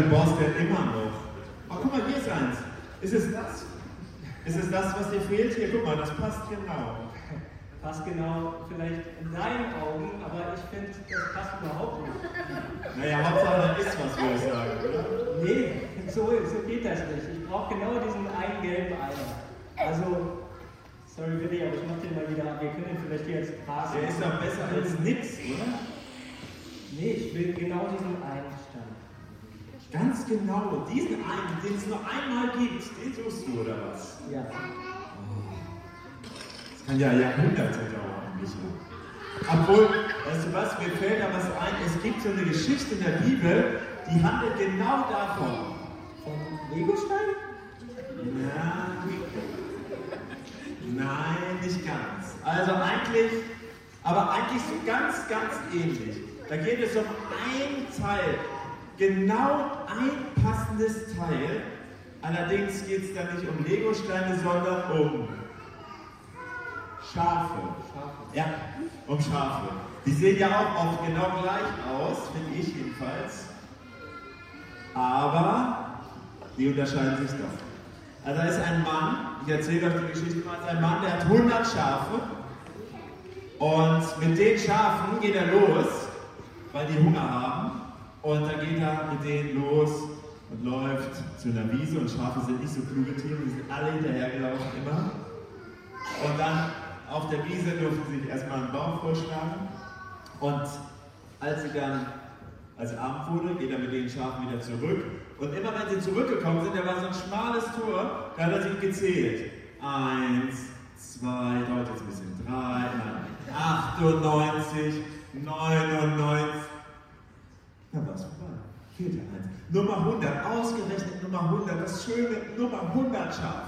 Du brauchst ja immer noch. Oh, guck mal, hier ist eins. Ist es das? Ist es das, was dir fehlt? Hier, guck mal, das passt genau. Passt genau vielleicht in deinen Augen, aber ich finde, das passt überhaupt nicht. Naja, Hauptsache, da ist was, würde ich sagen, oder? Nee, so, so geht das nicht. Ich brauche genau diesen einen gelben Eimer. Also, sorry Willi, aber ich mach den mal wieder ab. Wir können den vielleicht hier als Gras. Der ist doch besser als nix, oder? Nee, ich will genau diesen einen Stand. Ganz genau, diesen einen, den es nur einmal gibt, den suchst du, oder was? Ja. Das kann ja Jahrhunderte dauern, Micha. Obwohl, weißt du was, mir fällt da was ein, es gibt so eine Geschichte in der Bibel, die handelt genau davon. Von Legostein? Ja. Nein, nicht ganz. Also eigentlich, aber eigentlich so ganz, ganz ähnlich. Da geht es um ein Teil, genau ein passendes Teil. Allerdings geht es da nicht um Legosteine, sondern um Schafe. Schafe. Ja, um Schafe. Die sehen ja auch oft genau gleich aus, finde ich jedenfalls. Aber die unterscheiden sich doch. Also da ist ein Mann, ich erzähle euch die Geschichte mal, ein Mann, der hat 100 Schafe und mit den Schafen geht er los, weil die Hunger haben und dann geht er mit denen los und läuft zu einer Wiese und Schafe sind nicht so kluge Tiere, die sind alle hinterhergelaufen immer. Und dann auf der Wiese durften sie sich erstmal einen Baum vorschlagen und als sie dann als Abend wurde, geht er mit den Schafen wieder zurück. Und immer wenn sie zurückgekommen sind, da war so ein schmales Tor, da hat er sich gezählt. Eins, zwei, dauert jetzt ein bisschen, drei, nein, 98, 99. Dann war es vorbei. Fehlte eins. Nummer 100, ausgerechnet Nummer 100, das schöne Nummer 100 Schaf.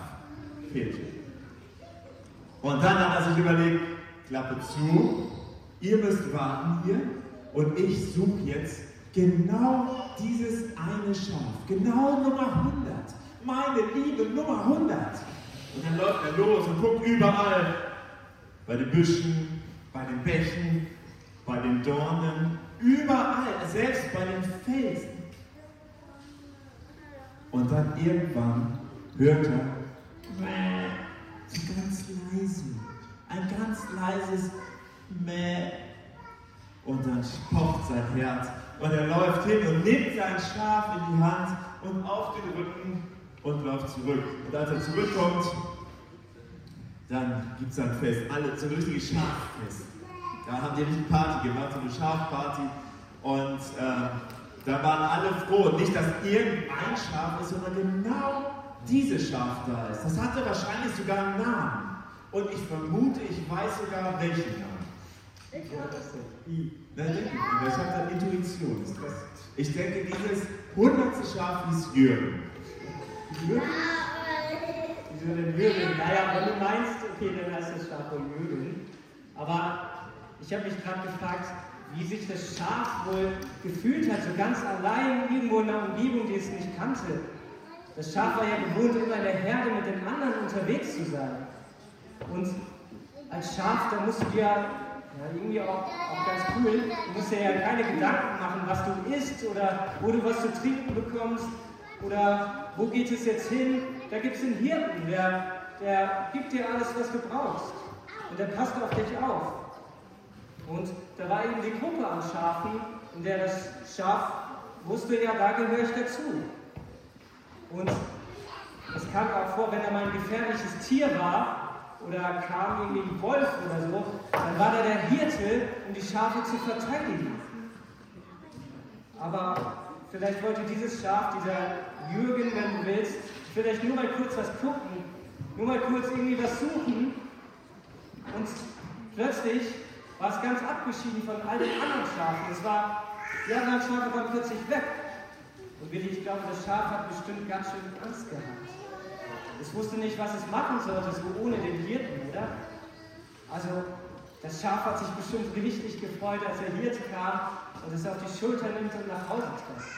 Fehlte. Und dann hat er sich überlegt, Klappe zu, ihr müsst warten hier und ich suche jetzt genau dieses eine Schaf, genau Nummer 100, meine liebe Nummer 100. Und dann läuft er los und guckt überall, bei den Büschen, bei den Bächen, bei den Dornen, überall, selbst bei den Felsen. Und dann irgendwann hört er, so ganz leise, ein ganz leises Mäh. Und dann pocht sein Herz und er läuft hin und nimmt sein Schaf in die Hand und auf den Rücken und läuft zurück. Und als er zurückkommt, dann gibt es ein Fest, alle, so ein richtiges Schaffest. Da haben die richtig Party gemacht, so eine Schafparty. Und äh, da waren alle froh. Nicht, dass irgendein Schaf ist, sondern genau dieses Schaf da ist. Das hatte wahrscheinlich sogar einen Namen. Und ich vermute, ich weiß sogar welchen Namen. Na, denke ich, ich habe da Intuition. Ist das- Ich denke, dieses hundertste Schaf hieß Jürgen. Jürgen? Jürgen? Naja, wenn du meinst, okay, dann heißt das Schaf wohl Jürgen. Aber ich habe mich gerade gefragt, wie sich das Schaf wohl gefühlt hat, so ganz allein irgendwo in einer Umgebung, die es nicht kannte. Das Schaf war ja gewohnt, immer in der Herde mit den anderen unterwegs zu sein. Und als Schaf, da musst du dir ja, irgendwie auch, auch ganz cool, du musst dir ja keine Gedanken machen, was du isst oder wo du was zu trinken bekommst oder wo geht es jetzt hin. Da gibt es einen Hirten, der, der gibt dir alles, was du brauchst. Und der passt auf dich auf. Und da war eben die Gruppe an Schafen, in der das Schaf wusste, ja, da gehöre ich dazu. Und es kam auch vor, wenn da mal ein gefährliches Tier war oder kam irgendwie ein Wolf oder so, dann war da der Hirte, um die Schafe zu verteidigen. Aber vielleicht wollte dieses Schaf, dieser Jürgen, wenn du willst, vielleicht nur mal kurz was gucken, nur mal kurz irgendwie was suchen und plötzlich war es ganz abgeschieden von all den anderen Schafen. Es war, die anderen Schafe waren plötzlich weg. Und Willi, ich glaube, das Schaf hat bestimmt ganz schön Angst gehabt. Es wusste nicht, was es machen sollte, so ohne den Hirten, oder? Also, das Schaf hat sich bestimmt richtig gefreut, als der Hirte kam und es auf die Schulter nimmt und nach Hause trägt.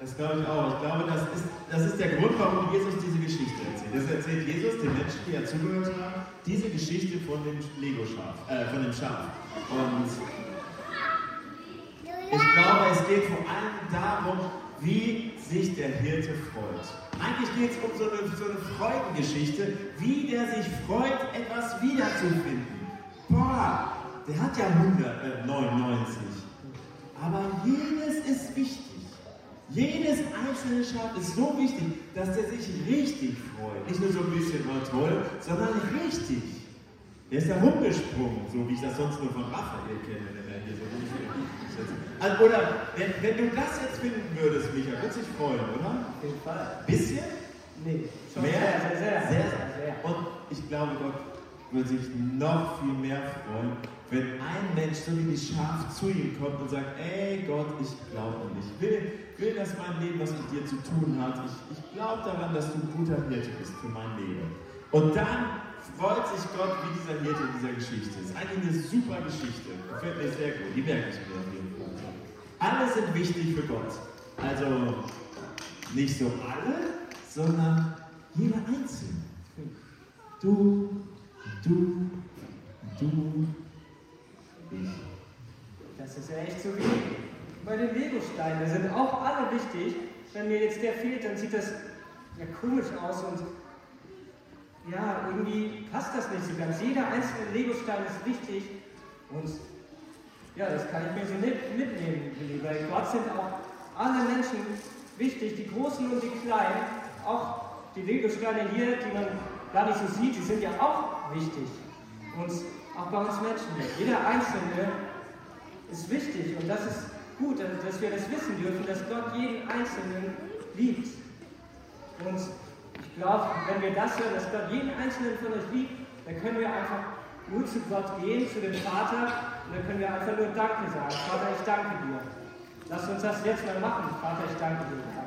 Das glaube ich auch. Ich glaube, das ist, das ist der Grund, warum Jesus diese Geschichte erzählt. Jesus den Menschen, die ja zugehört haben, diese Geschichte von dem Lego-Schaf, äh, von dem Schaf. Und ich glaube, es geht vor allem darum, wie sich der Hirte freut. Eigentlich geht es um so eine, so eine Freudengeschichte, wie der sich freut, etwas wiederzufinden. Boah, der hat ja 199. Aber jedes ist wichtig. Jedes einzelne Schaf ist so wichtig, dass der sich richtig freut. Nicht nur so ein bisschen, oh toll, sondern richtig. Der ist da rumgesprungen, so wie ich das sonst nur von Raphael kenne, wenn er hier so. Also, oder wenn, wenn, du das jetzt finden würdest, Micha, würde sich freuen, oder? Auf jeden Fall. Bisschen? Nee, schon Mehr? sehr, sehr, sehr. sehr, sehr. Und ich glaube, Gott würde sich noch viel mehr freuen, wenn ein Mensch, so wie die Schaf, zu ihm kommt und sagt, ey Gott, ich glaube an dich. Ich will, will, dass mein Leben was mit dir zu tun hat. Ich, ich glaube daran, dass du ein guter Hirte bist für mein Leben. Und dann freut sich Gott wie dieser Hirte in dieser Geschichte. Ist eigentlich eine super Geschichte. Gefällt mir sehr gut. Die merke ich mir auf jeden Fall. Alle sind wichtig für Gott. Also nicht so alle, sondern jeder Einzelne. Du, du, du. Das ist ja echt so wie bei den Legosteinen. Sind auch alle wichtig. Wenn mir jetzt der fehlt, dann sieht das ja komisch aus und ja, irgendwie passt das nicht so ganz. Jeder einzelne Legostein ist wichtig und ja, das kann ich mir so mit, mitnehmen. Bei Gott sind auch alle Menschen wichtig, die Großen und die Kleinen. Auch die Legosteine hier, die man gar nicht so sieht, die sind ja auch wichtig. Und auch bei uns Menschen. Jeder Einzelne ist wichtig und das ist gut, dass wir das wissen dürfen, dass Gott jeden Einzelnen liebt. Und ich glaube, wenn wir das hören, dass Gott jeden Einzelnen von euch liebt, dann können wir einfach nur zu Gott gehen, zu dem Vater, und dann können wir einfach nur Danke sagen. Vater, ich danke dir. Lass uns das jetzt mal machen. Vater, ich danke dir.